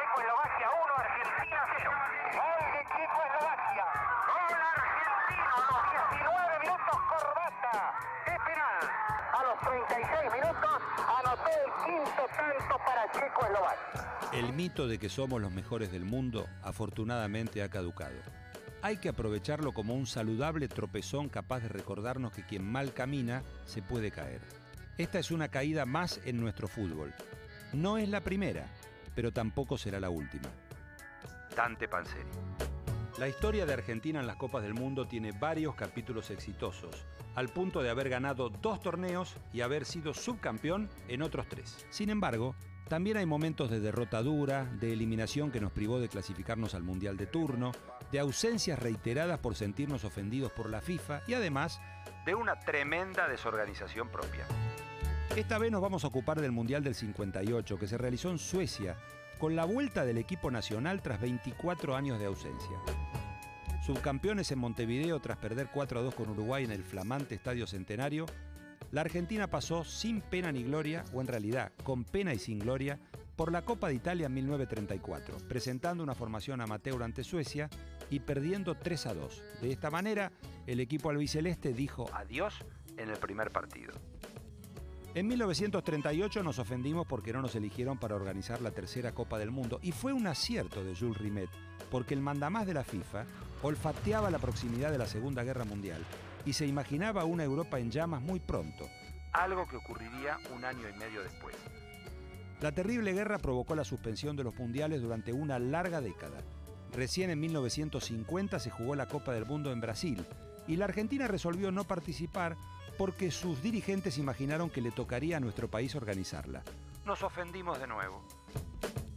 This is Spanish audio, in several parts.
Checo-Eslovaquia 1, Argentina 0. Gol de Checo-Eslovaquia. Gol argentino a los 19 minutos, Corbata. De penal. A los 36 minutos anotó el quinto tanto para Checo-Eslovaquia. El mito de que somos los mejores del mundo afortunadamente ha caducado. Hay que aprovecharlo como un saludable tropezón capaz de recordarnos que quien mal camina se puede caer. Esta es una caída más en nuestro fútbol. No es la primera, pero tampoco será la última. Dante Panzeri. La historia de Argentina en las Copas del Mundo tiene varios capítulos exitosos, al punto de haber ganado dos torneos y haber sido subcampeón en otros tres. Sin embargo, también hay momentos de derrota dura, de eliminación que nos privó de clasificarnos al Mundial de turno, de ausencias reiteradas por sentirnos ofendidos por la FIFA y además de una tremenda desorganización propia. Esta vez nos vamos a ocupar del Mundial del 58 que se realizó en Suecia con la vuelta del equipo nacional tras 24 años de ausencia. Subcampeones en Montevideo tras perder 4 a 2 con Uruguay en el flamante Estadio Centenario, la Argentina pasó sin pena ni gloria, o en realidad con pena y sin gloria, por la Copa de Italia en 1934, presentando una formación amateur ante Suecia y perdiendo 3 a 2. De esta manera, el equipo albiceleste dijo adiós en el primer partido. En 1938 nos ofendimos porque no nos eligieron para organizar la tercera Copa del Mundo y fue un acierto de Jules Rimet, porque el mandamás de la FIFA olfateaba la proximidad de la Segunda Guerra Mundial y se imaginaba una Europa en llamas muy pronto, algo que ocurriría un año y medio después. La terrible guerra provocó la suspensión de los mundiales durante una larga década. Recién en 1950 se jugó la Copa del Mundo en Brasil y la Argentina resolvió no participar porque sus dirigentes imaginaron que le tocaría a nuestro país organizarla. Nos ofendimos de nuevo.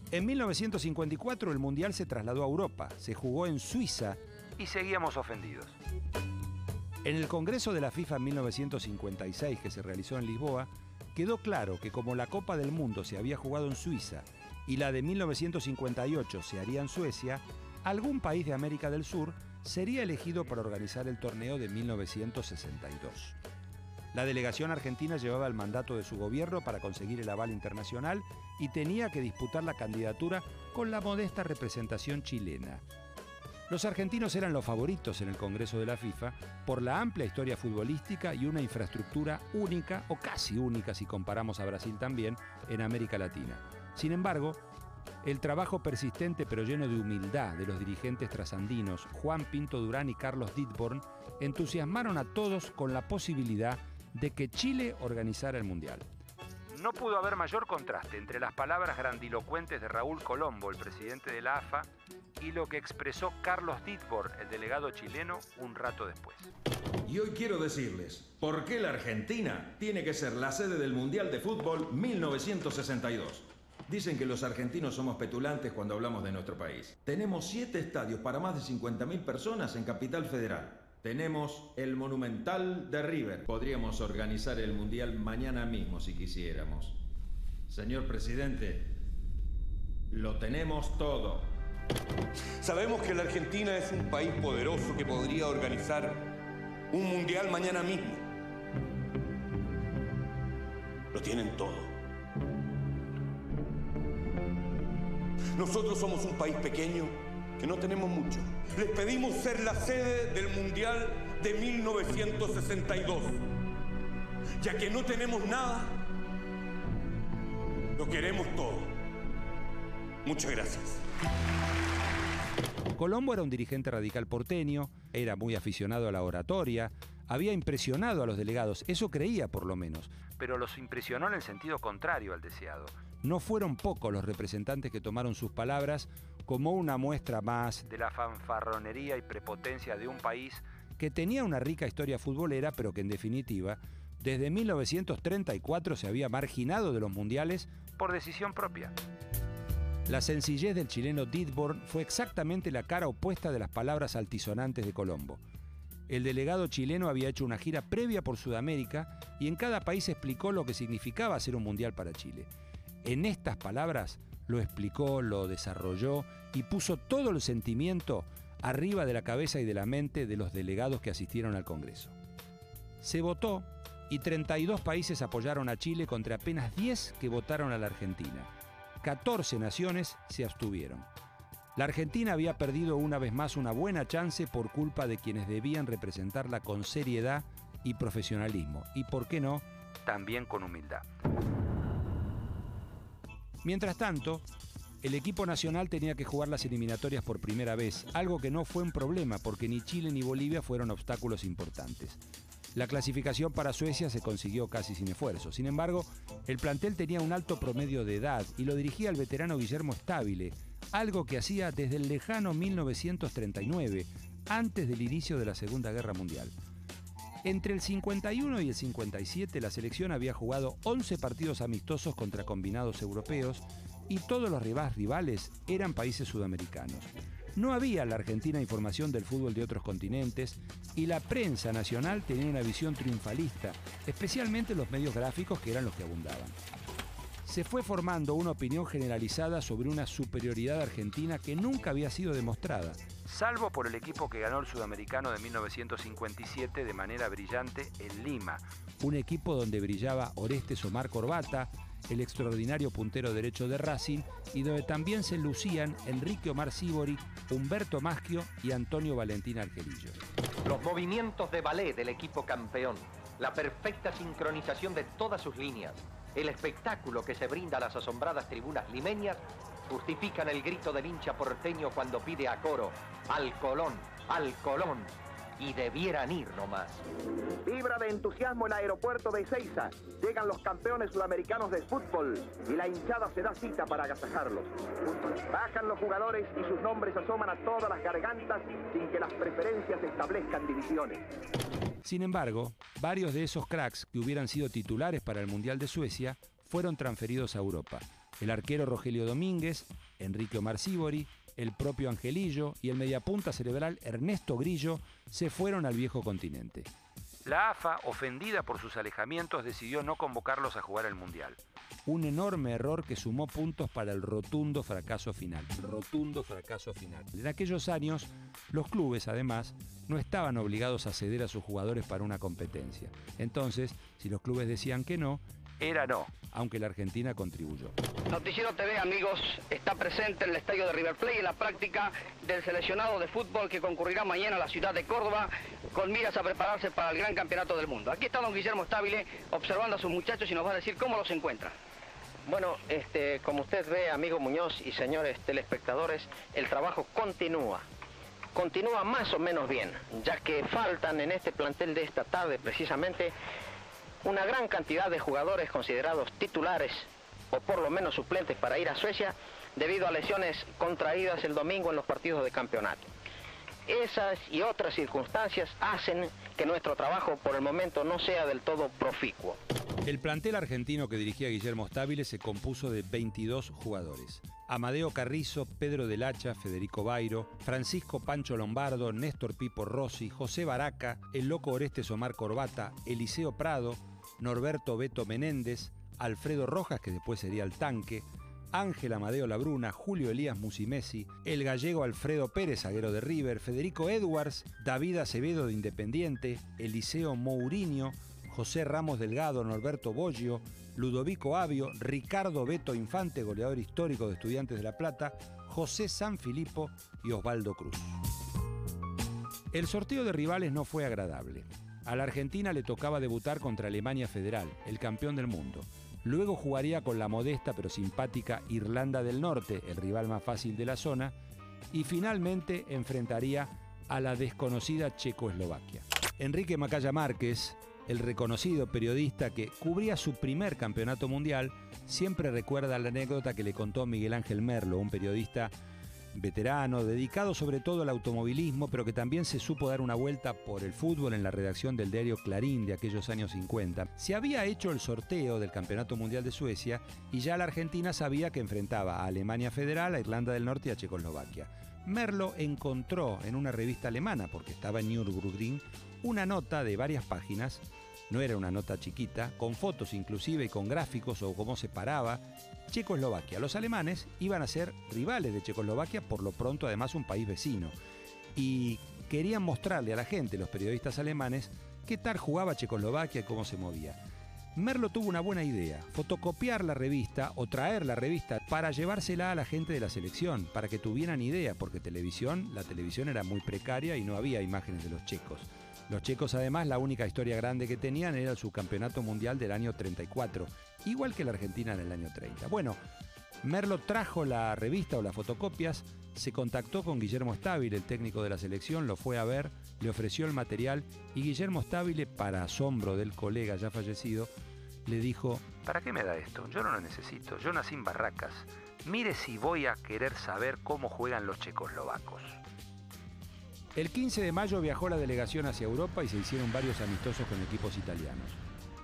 En 1954 el Mundial se trasladó a Europa, se jugó en Suiza y seguíamos ofendidos. En el Congreso de la FIFA en 1956 que se realizó en Lisboa, quedó claro que como la Copa del Mundo se había jugado en Suiza y la de 1958 se haría en Suecia, algún país de América del Sur sería elegido para organizar el torneo de 1962. La delegación argentina llevaba el mandato de su gobierno para conseguir el aval internacional y tenía que disputar la candidatura con la modesta representación chilena. Los argentinos eran los favoritos en el Congreso de la FIFA por la amplia historia futbolística y una infraestructura única o casi única si comparamos a Brasil también en América Latina. Sin embargo, el trabajo persistente pero lleno de humildad de los dirigentes trasandinos Juan Pinto Durán y Carlos Ditborn entusiasmaron a todos con la posibilidad de que Chile organizara el Mundial. No pudo haber mayor contraste entre las palabras grandilocuentes de Raúl Colombo, el presidente de la AFA, y lo que expresó Carlos Ditborn, el delegado chileno, un rato después. Y hoy quiero decirles por qué la Argentina tiene que ser la sede del Mundial de Fútbol 1962. Dicen que los argentinos somos petulantes cuando hablamos de nuestro país. Tenemos siete estadios para más de 50.000 personas en Capital Federal. Tenemos el Monumental de River. Podríamos organizar el Mundial mañana mismo si quisiéramos. Señor presidente, lo tenemos todo. Sabemos que la Argentina es un país poderoso que podría organizar un Mundial mañana mismo. Lo tienen todo. Nosotros somos un país pequeño que no tenemos mucho. Les pedimos ser la sede del Mundial de 1962. Ya que no tenemos nada, lo queremos todo. Muchas gracias. Colombo era un dirigente radical porteño, era muy aficionado a la oratoria, había impresionado a los delegados, eso creía por lo menos, pero los impresionó en el sentido contrario al deseado. No fueron pocos los representantes que tomaron sus palabras como una muestra más de la fanfarronería y prepotencia de un país que tenía una rica historia futbolera, pero que en definitiva, desde 1934 se había marginado de los mundiales por decisión propia. La sencillez del chileno Ditborn fue exactamente la cara opuesta de las palabras altisonantes de Colombo. El delegado chileno había hecho una gira previa por Sudamérica y en cada país explicó lo que significaba hacer un mundial para Chile. En estas palabras lo explicó, lo desarrolló y puso todo el sentimiento arriba de la cabeza y de la mente de los delegados que asistieron al Congreso. Se votó y 32 países apoyaron a Chile contra apenas 10 que votaron a la Argentina. 14 naciones se abstuvieron. La Argentina había perdido una vez más una buena chance por culpa de quienes debían representarla con seriedad y profesionalismo, y por qué no, también con humildad. Mientras tanto, el equipo nacional tenía que jugar las eliminatorias por primera vez, algo que no fue un problema porque ni Chile ni Bolivia fueron obstáculos importantes. La clasificación para Suecia se consiguió casi sin esfuerzo. Sin embargo, el plantel tenía un alto promedio de edad y lo dirigía el veterano Guillermo Stabile, algo que hacía desde el lejano 1939, antes del inicio de la Segunda Guerra Mundial. Entre el 51 y el 57 la selección había jugado 11 partidos amistosos contra combinados europeos y todos los rivales eran países sudamericanos. No había en la Argentina información del fútbol de otros continentes y la prensa nacional tenía una visión triunfalista, especialmente los medios gráficos que eran los que abundaban. Se fue formando una opinión generalizada sobre una superioridad argentina que nunca había sido demostrada, salvo por el equipo que ganó el sudamericano de 1957 de manera brillante en Lima, un equipo donde brillaba Orestes Omar Corbata, el extraordinario puntero derecho de Racing, y donde también se lucían Enrique Omar Sibori, Humberto Maschio y Antonio Valentín Argelillo. Los movimientos de ballet del equipo campeón, la perfecta sincronización de todas sus líneas, el espectáculo que se brinda a las asombradas tribunas limeñas justifican el grito del hincha porteño cuando pide a coro, al Colón, al Colón, y debieran ir nomás. Vibra de entusiasmo el aeropuerto de Ezeiza. Llegan los campeones sudamericanos de fútbol y la hinchada se da cita para agasajarlos. Bajan los jugadores y sus nombres asoman a todas las gargantas sin que las preferencias establezcan divisiones. Sin embargo, varios de esos cracks que hubieran sido titulares para el Mundial de Suecia fueron transferidos a Europa. El arquero Rogelio Domínguez, Enrique Omar Sibori, el propio Angelillo y el mediapunta cerebral Ernesto Grillo se fueron al viejo continente. La AFA, ofendida por sus alejamientos, decidió no convocarlos a jugar el Mundial. Un enorme error que sumó puntos para el rotundo fracaso final. Rotundo fracaso final. En aquellos años, los clubes, además, no estaban obligados a ceder a sus jugadores para una competencia. Entonces, si los clubes decían que no, era no, aunque la Argentina contribuyó. Noticiero TV, amigos, está presente en el estadio de River Plate en la práctica del seleccionado de fútbol que concurrirá mañana a la ciudad de Córdoba con miras a prepararse para el gran campeonato del mundo. Aquí está don Guillermo Stabile observando a sus muchachos y nos va a decir cómo los encuentra. Bueno, este, como usted ve, amigo Muñoz y señores telespectadores, el trabajo continúa. Continúa más o menos bien, ya que faltan en este plantel de esta tarde precisamente una gran cantidad de jugadores considerados titulares o por lo menos suplentes para ir a Suecia debido a lesiones contraídas el domingo en los partidos de campeonato. Esas y otras circunstancias hacen que nuestro trabajo por el momento no sea del todo proficuo. El plantel argentino que dirigía Guillermo Stabile se compuso de 22 jugadores. Amadeo Carrizo, Pedro del Hacha, Federico Bairo, Francisco Pancho Lombardo, Néstor Pipo Rossi, José Baraca, el loco Orestes Omar Corbata, Eliseo Prado, Norberto Beto Menéndez, Alfredo Rojas, que después sería el tanque, Ángel Amadeo Labruna, Julio Elías Musimesi, el gallego Alfredo Pérez, zaguero de River, Federico Edwards, David Acevedo de Independiente, Eliseo Mourinho, José Ramos Delgado, Norberto Boggio, Ludovico Avio, Ricardo Beto Infante, goleador histórico de Estudiantes de La Plata, José San Filipo y Osvaldo Cruz. El sorteo de rivales no fue agradable. A la Argentina le tocaba debutar contra Alemania Federal, el campeón del mundo. Luego jugaría con la modesta pero simpática Irlanda del Norte, el rival más fácil de la zona, y finalmente enfrentaría a la desconocida Checoslovaquia. Enrique Macaya Márquez, el reconocido periodista que cubría su primer campeonato mundial, siempre recuerda la anécdota que le contó Miguel Ángel Merlo, un periodista veterano, dedicado sobre todo al automovilismo, pero que también se supo dar una vuelta por el fútbol en la redacción del diario Clarín de aquellos años 50. Se había hecho el sorteo del Campeonato Mundial de Suecia y ya la Argentina sabía que enfrentaba a Alemania Federal, a Irlanda del Norte y a Checoslovaquia. Merlo encontró en una revista alemana, porque estaba en Nürburgring, una nota de varias páginas no era una nota chiquita, con fotos inclusive y con gráficos o cómo se paraba Checoslovaquia. Los alemanes iban a ser rivales de Checoslovaquia, por lo pronto además un país vecino. Y querían mostrarle a la gente, los periodistas alemanes, qué tal jugaba Checoslovaquia y cómo se movía. Merlo tuvo una buena idea, fotocopiar la revista o traer la revista para llevársela a la gente de la selección, para que tuvieran idea, porque televisión, la televisión era muy precaria y no había imágenes de los checos. Los checos además la única historia grande que tenían era el subcampeonato mundial del año 34, igual que la Argentina en el año 30. Bueno, Merlo trajo la revista o las fotocopias, se contactó con Guillermo Stabile, el técnico de la selección, lo fue a ver, le ofreció el material y Guillermo Stabile, para asombro del colega ya fallecido, le dijo, ¿para qué me da esto? Yo no lo necesito, yo nací en Barracas. Mire si voy a querer saber cómo juegan los checoslovacos. El 15 de mayo viajó la delegación hacia Europa y se hicieron varios amistosos con equipos italianos.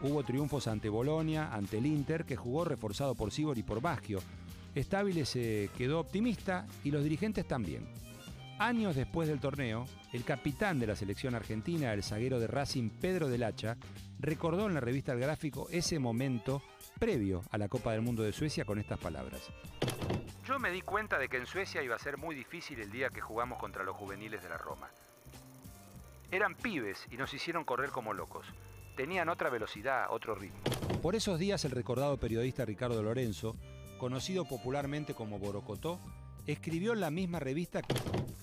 Hubo triunfos ante Bolonia, ante el Inter, que jugó reforzado por Sibor y por Baggio. Stabile se quedó optimista y los dirigentes también. Años después del torneo, el capitán de la selección argentina, el zaguero de Racing Pedro del Hacha, recordó en la revista El Gráfico ese momento previo a la Copa del Mundo de Suecia con estas palabras. Yo me di cuenta de que en Suecia iba a ser muy difícil el día que jugamos contra los juveniles de la Roma. Eran pibes y nos hicieron correr como locos. Tenían otra velocidad, otro ritmo. Por esos días el recordado periodista Ricardo Lorenzo, conocido popularmente como Borocotó, escribió en la misma revista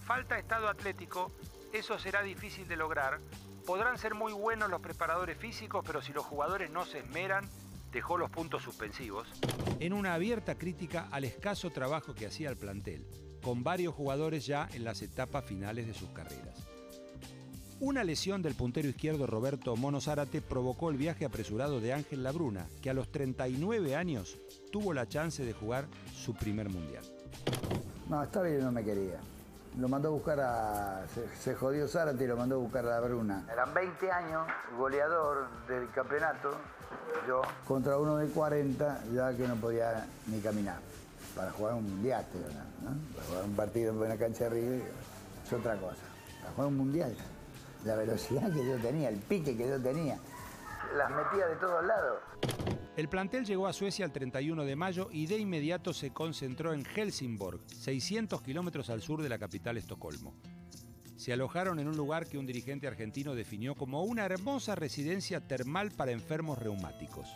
Falta estado atlético, eso será difícil de lograr. Podrán ser muy buenos los preparadores físicos, pero si los jugadores no se esmeran, dejó los puntos suspensivos. En una abierta crítica al escaso trabajo que hacía el plantel, con varios jugadores ya en las etapas finales de sus carreras. Una lesión del puntero izquierdo Roberto Mono Zárate provocó el viaje apresurado de Ángel Labruna, que a los 39 años tuvo la chance de jugar su primer mundial. No, está bien, no me quería. Lo mandó a buscar a. Se, jodió Zárate y lo mandó a buscar a Labruna. Eran 20 años, goleador del campeonato, yo contra uno de 40, ya que no podía ni caminar. Para jugar un mundial, ¿no? Para jugar un partido en buena cancha de River es otra cosa. Para jugar un mundial, la velocidad que yo tenía, el pique que yo tenía, las metía de todos lados. El plantel llegó a Suecia el 31 de mayo y de inmediato se concentró en Helsingborg, 600 kilómetros al sur de la capital Estocolmo se alojaron en un lugar que un dirigente argentino definió como una hermosa residencia termal para enfermos reumáticos.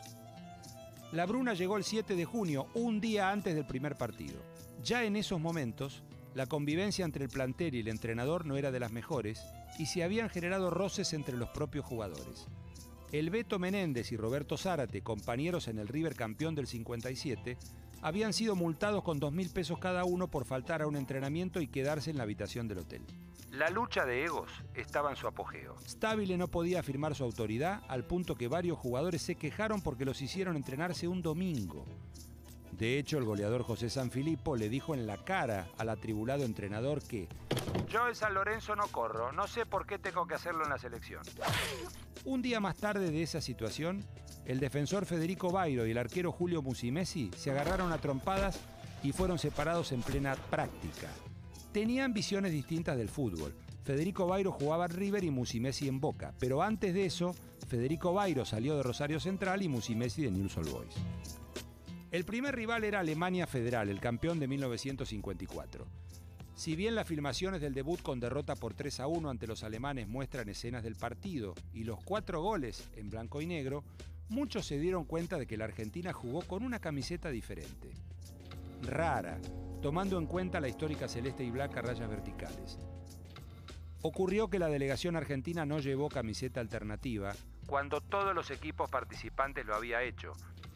La Bruna llegó el 7 de junio, un día antes del primer partido. Ya en esos momentos, la convivencia entre el plantel y el entrenador no era de las mejores y se habían generado roces entre los propios jugadores. El Beto Menéndez y Roberto Zárate, compañeros en el River campeón del 57, habían sido multados con dos mil pesos cada uno por faltar a un entrenamiento y quedarse en la habitación del hotel. La lucha de egos estaba en su apogeo. Stabile no podía afirmar su autoridad al punto que varios jugadores se quejaron porque los hicieron entrenarse un domingo. De hecho, el goleador José Sanfilippo le dijo en la cara al atribulado entrenador que yo en San Lorenzo no corro, no sé por qué tengo que hacerlo en la selección. Un día más tarde de esa situación, el defensor Federico Bairo y el arquero Julio Musimesi se agarraron a trompadas y fueron separados en plena práctica. Tenían visiones distintas del fútbol. Federico Bairo jugaba en River y Musimesi en Boca, pero antes de eso, Federico Bairo salió de Rosario Central y Musimesi de News All Boys. El primer rival era Alemania Federal, el campeón de 1954. Si bien las filmaciones del debut con derrota por 3 a 1 ante los alemanes muestran escenas del partido y los cuatro goles en blanco y negro, muchos se dieron cuenta de que la Argentina jugó con una camiseta diferente. Rara, tomando en cuenta la histórica celeste y blanca rayas verticales. Ocurrió que la delegación argentina no llevó camiseta alternativa cuando todos los equipos participantes lo había hecho,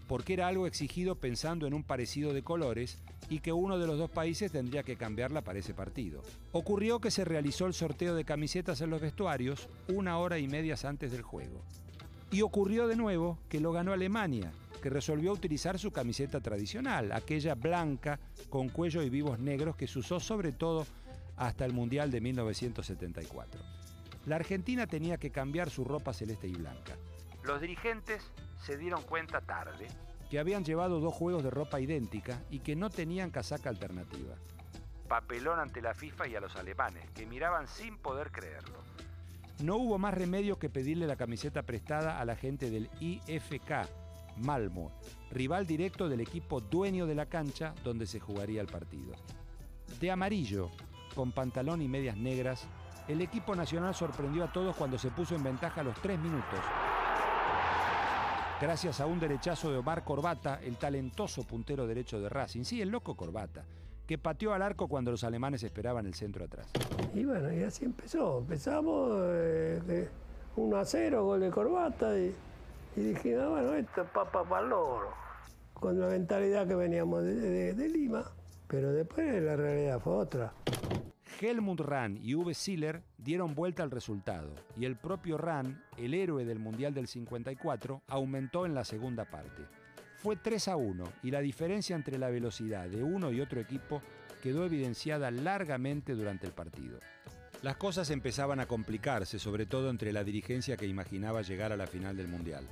porque era algo exigido pensando en un parecido de colores y que uno de los dos países tendría que cambiarla para ese partido. Ocurrió que se realizó el sorteo de camisetas en los vestuarios una hora y media antes del juego. Y ocurrió de nuevo que lo ganó Alemania, que resolvió utilizar su camiseta tradicional, aquella blanca con cuello y vivos negros que se usó sobre todo hasta el Mundial de 1974. La Argentina tenía que cambiar su ropa celeste y blanca. Los dirigentes se dieron cuenta tarde que habían llevado dos juegos de ropa idéntica y que no tenían casaca alternativa. Papelón ante la FIFA y a los alemanes, que miraban sin poder creerlo. No hubo más remedio que pedirle la camiseta prestada a la gente del IFK, Malmo, rival directo del equipo dueño de la cancha donde se jugaría el partido. De amarillo, con pantalón y medias negras, el equipo nacional sorprendió a todos cuando se puso en ventaja a los tres minutos. Gracias a un derechazo de Omar Corbata, el talentoso puntero derecho de Racing, sí, el loco Corbata, que pateó al arco cuando los alemanes esperaban el centro atrás. Y bueno, y así empezó. Empezamos 1 eh, a 0, gol de Corbata, y, y dijimos, bueno, esto es papa para el loro. Con la mentalidad que veníamos de Lima, pero después la realidad fue otra. Helmut Rahn y Uwe Siller dieron vuelta al resultado y el propio Rahn, el héroe del Mundial del 54, aumentó en la segunda parte. Fue 3 a 1 y la diferencia entre la velocidad de uno y otro equipo quedó evidenciada largamente durante el partido. Las cosas empezaban a complicarse, sobre todo entre la dirigencia que imaginaba llegar a la final del Mundial.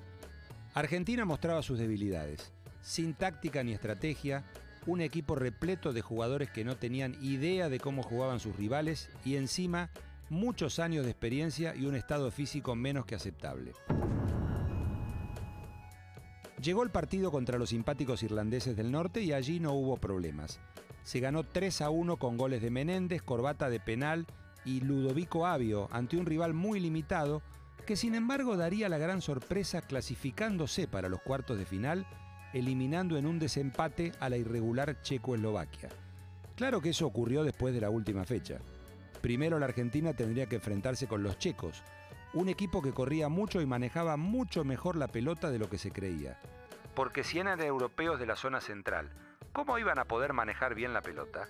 Argentina mostraba sus debilidades. Sin táctica ni estrategia, un equipo repleto de jugadores que no tenían idea de cómo jugaban sus rivales y encima muchos años de experiencia y un estado físico menos que aceptable. Llegó el partido contra los simpáticos irlandeses del norte y allí no hubo problemas. Se ganó 3 a 1 con goles de Menéndez, Corbata de penal y Ludovico Avio ante un rival muy limitado que sin embargo daría la gran sorpresa clasificándose para los cuartos de final eliminando en un desempate a la irregular Checo-Eslovaquia. Claro que eso ocurrió después de la última fecha. Primero la Argentina tendría que enfrentarse con los checos, un equipo que corría mucho y manejaba mucho mejor la pelota de lo que se creía. Porque si eran europeos de la zona central, ¿cómo iban a poder manejar bien la pelota?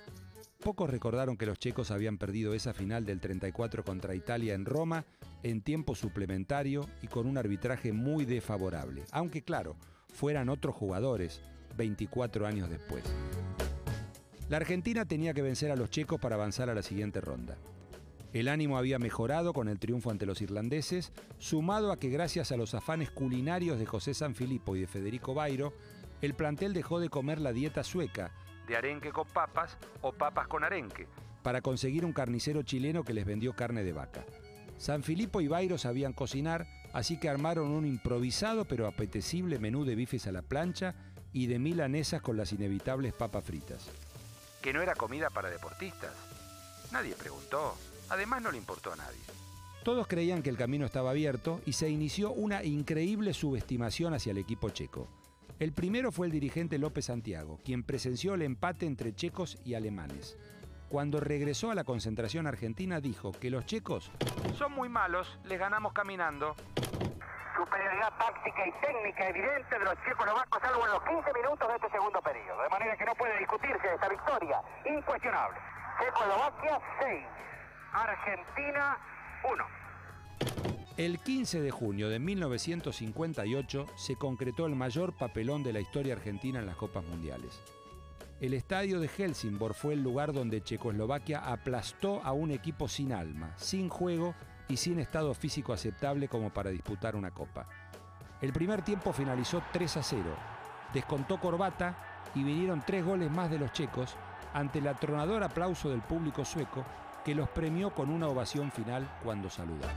Pocos recordaron que los checos habían perdido esa final del 34 contra Italia en Roma en tiempo suplementario y con un arbitraje muy desfavorable. Aunque claro, fueran otros jugadores 24 años después. La Argentina tenía que vencer a los checos para avanzar a la siguiente ronda. El ánimo había mejorado con el triunfo ante los irlandeses, sumado a que gracias a los afanes culinarios de José Sanfilippo y de Federico Bairo, el plantel dejó de comer la dieta sueca, de arenque con papas o papas con arenque, para conseguir un carnicero chileno que les vendió carne de vaca. Sanfilippo y Bairo sabían cocinar, así que armaron un improvisado pero apetecible menú de bifes a la plancha y de milanesas con las inevitables papas fritas. Que no era comida para deportistas. Nadie preguntó. Además no le importó a nadie. Todos creían que el camino estaba abierto y se inició una increíble subestimación hacia el equipo checo. El primero fue el dirigente López Santiago, quien presenció el empate entre checos y alemanes. Cuando regresó a la concentración argentina dijo que los checos son muy malos, les ganamos caminando. Superioridad táctica y técnica evidente de los checoslovacos salvo en los 15 minutos de este segundo periodo. De manera que no puede discutirse esta victoria. Incuestionable. Checoslovaquia 6. Argentina 1. El 15 de junio de 1958 se concretó el mayor papelón de la historia argentina en las Copas Mundiales. El estadio de Helsingborg fue el lugar donde Checoslovaquia aplastó a un equipo sin alma, sin juego y sin estado físico aceptable como para disputar una copa. El primer tiempo finalizó 3 a 0. Descontó Corbata y vinieron tres goles más de los checos ante el atronador aplauso del público sueco que los premió con una ovación final cuando saludaron.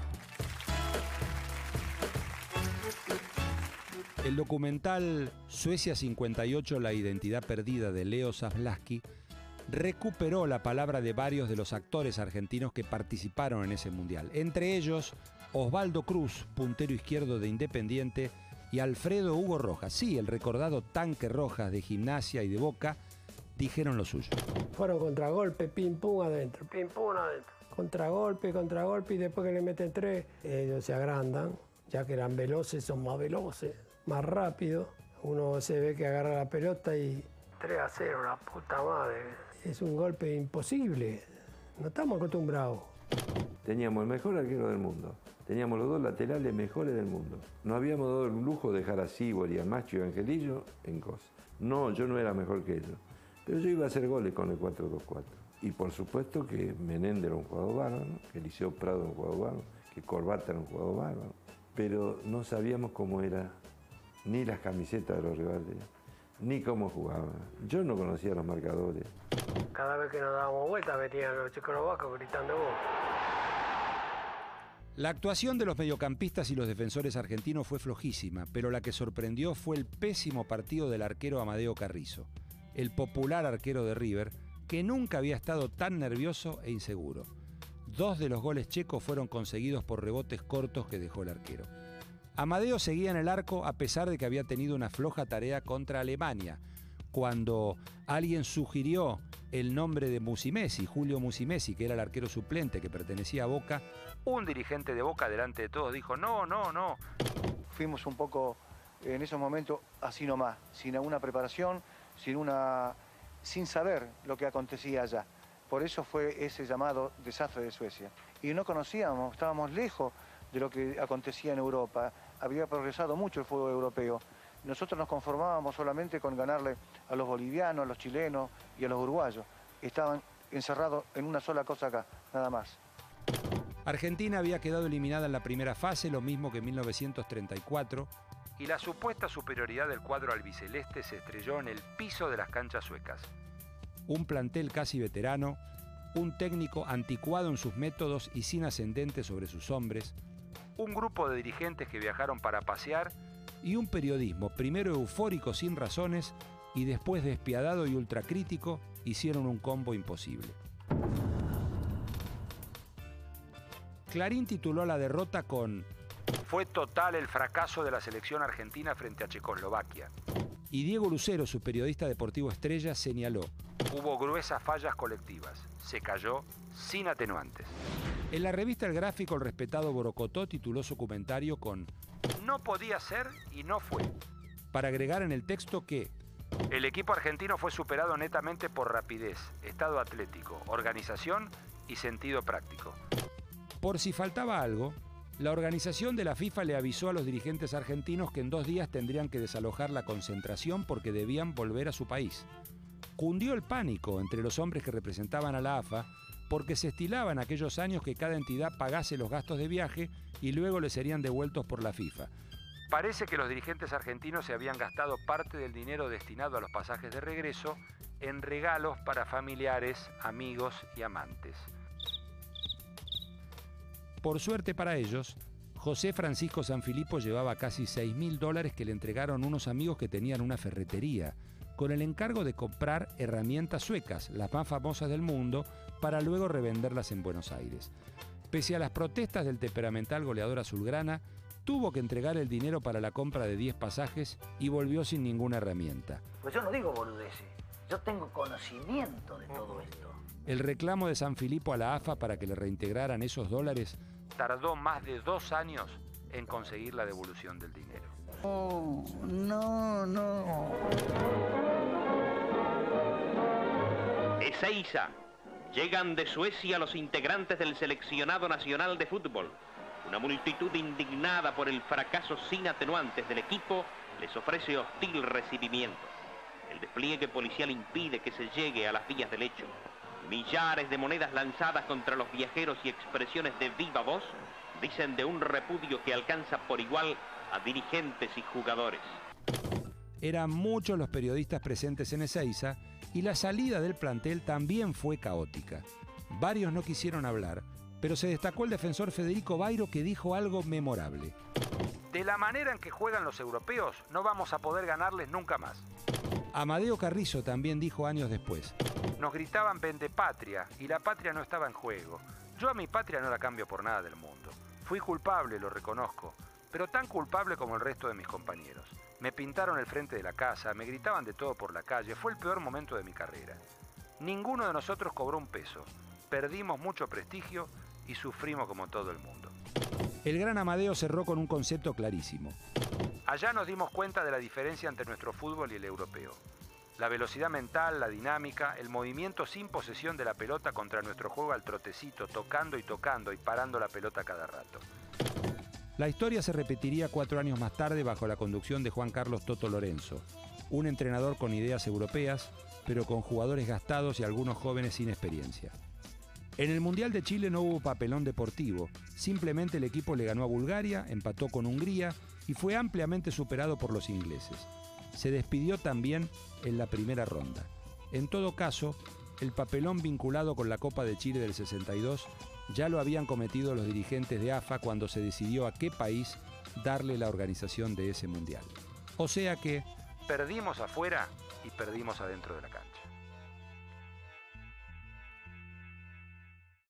El documental Suecia 58, la identidad perdida de Leo Zablaski, recuperó la palabra de varios de los actores argentinos que participaron en ese mundial. Entre ellos, Osvaldo Cruz, puntero izquierdo de Independiente, y Alfredo Hugo Rojas, sí, el recordado tanque Rojas de gimnasia y de boca, dijeron lo suyo. Fueron contragolpe, pim pum adentro, pim pum adentro. Contragolpe, contragolpe y después que le meten tres, ellos se agrandan, ya que eran veloces, son más veloces más rápido. Uno se ve que agarra la pelota y 3 a 0, la puta madre. Es un golpe imposible. No estamos acostumbrados. Teníamos el mejor arquero del mundo. Teníamos los dos laterales mejores del mundo. Nos habíamos dado el lujo de dejar a Sibori, a Macho y a Angelillo en cosas. No, yo no era mejor que ellos. Pero yo iba a hacer goles con el 4-2-4. Y por supuesto que Menéndez era un jugador bárbaro, que Eliseo Prado era un jugador bárbaro, que Corbata era un jugador bárbaro. Pero no sabíamos cómo era ni las camisetas de los rivales, ni cómo jugaban. Yo no conocía los marcadores. Cada vez que nos dábamos vueltas venían los checoslovacos gritando gol. La actuación de los mediocampistas y los defensores argentinos fue flojísima, pero la que sorprendió fue el pésimo partido del arquero Amadeo Carrizo, el popular arquero de River, que nunca había estado tan nervioso e inseguro. Dos de los goles checos fueron conseguidos por rebotes cortos que dejó el arquero. Amadeo seguía en el arco a pesar de que había tenido una floja tarea contra Alemania, cuando alguien sugirió el nombre de Musimesi, Julio Musimesi, que era el arquero suplente que pertenecía a Boca, un dirigente de Boca delante de todos dijo, no, no, no. Fuimos un poco en esos momentos así nomás, sin alguna preparación, sin, una, sin saber lo que acontecía allá. Por eso fue ese llamado desastre de Suecia. Y no conocíamos, estábamos lejos de lo que acontecía en Europa. Había progresado mucho el fútbol europeo. Nosotros nos conformábamos solamente con ganarle a los bolivianos, a los chilenos y a los uruguayos. Estaban encerrados en una sola cosa acá, nada más. Argentina había quedado eliminada en la primera fase, lo mismo que en 1934, y la supuesta superioridad del cuadro albiceleste se estrelló en el piso de las canchas suecas. Un plantel casi veterano, un técnico anticuado en sus métodos y sin ascendente sobre sus hombres, un grupo de dirigentes que viajaron para pasear y un periodismo primero eufórico sin razones y después despiadado y ultracrítico hicieron un combo imposible. Clarín tituló la derrota con Fue total el fracaso de la selección argentina frente a Checoslovaquia. Y Diego Lucero, su periodista deportivo estrella, señaló Hubo gruesas fallas colectivas. Se cayó sin atenuantes. En la revista El Gráfico, el respetado Borocotó tituló su comentario con No podía ser y no fue. Para agregar en el texto que el equipo argentino fue superado netamente por rapidez, estado atlético, organización y sentido práctico. Por si faltaba algo, la organización de la FIFA le avisó a los dirigentes argentinos que en dos días tendrían que desalojar la concentración porque debían volver a su país. Cundió el pánico entre los hombres que representaban a la AFA porque se estilaba en aquellos años que cada entidad pagase los gastos de viaje y luego le serían devueltos por la FIFA. Parece que los dirigentes argentinos se habían gastado parte del dinero destinado a los pasajes de regreso en regalos para familiares, amigos y amantes. Por suerte para ellos, José Francisco Sanfilippo llevaba casi 6 mil dólares que le entregaron unos amigos que tenían una ferretería, con el encargo de comprar herramientas suecas, las más famosas del mundo, para luego revenderlas en Buenos Aires. Pese a las protestas del temperamental goleador azulgrana, tuvo que entregar el dinero para la compra de 10 pasajes y volvió sin ninguna herramienta. Pues yo no digo boludeces, yo tengo conocimiento de todo esto. El reclamo de San Filipo a la AFA para que le reintegraran esos dólares tardó más de dos años en conseguir la devolución del dinero. No, no, no. Ezeiza. Llegan de Suecia los integrantes del seleccionado nacional de fútbol. Una multitud indignada por el fracaso sin atenuantes del equipo les ofrece hostil recibimiento. El despliegue policial impide que se llegue a las vías del hecho. Millares de monedas lanzadas contra los viajeros y expresiones de viva voz dicen de un repudio que alcanza por igual a dirigentes y jugadores. Eran muchos los periodistas presentes en Ezeiza y la salida del plantel también fue caótica. Varios no quisieron hablar, pero se destacó el defensor Federico Bairo que dijo algo memorable. De la manera en que juegan los europeos, no vamos a poder ganarles nunca más. Amadeo Carrizo también dijo años después. Nos gritaban vende patria y la patria no estaba en juego. Yo a mi patria no la cambio por nada del mundo. Fui culpable, lo reconozco, pero tan culpable como el resto de mis compañeros. Me pintaron el frente de la casa, me gritaban de todo por la calle, fue el peor momento de mi carrera. Ninguno de nosotros cobró un peso, perdimos mucho prestigio y sufrimos como todo el mundo. El gran Amadeo cerró con un concepto clarísimo. Allá nos dimos cuenta de la diferencia entre nuestro fútbol y el europeo. La velocidad mental, la dinámica, el movimiento sin posesión de la pelota contra nuestro juego al trotecito, tocando y tocando y parando la pelota cada rato. La historia se repetiría cuatro años más tarde bajo la conducción de Juan Carlos Toto Lorenzo, un entrenador con ideas europeas, pero con jugadores gastados y algunos jóvenes sin experiencia. En el Mundial de Chile no hubo papelón deportivo, simplemente el equipo le ganó a Bulgaria, empató con Hungría y fue ampliamente superado por los ingleses. Se despidió también en la primera ronda. En todo caso, el papelón vinculado con la Copa de Chile del 62 ya lo habían cometido los dirigentes de AFA cuando se decidió a qué país darle la organización de ese mundial. O sea que... Perdimos afuera y perdimos adentro de la cancha.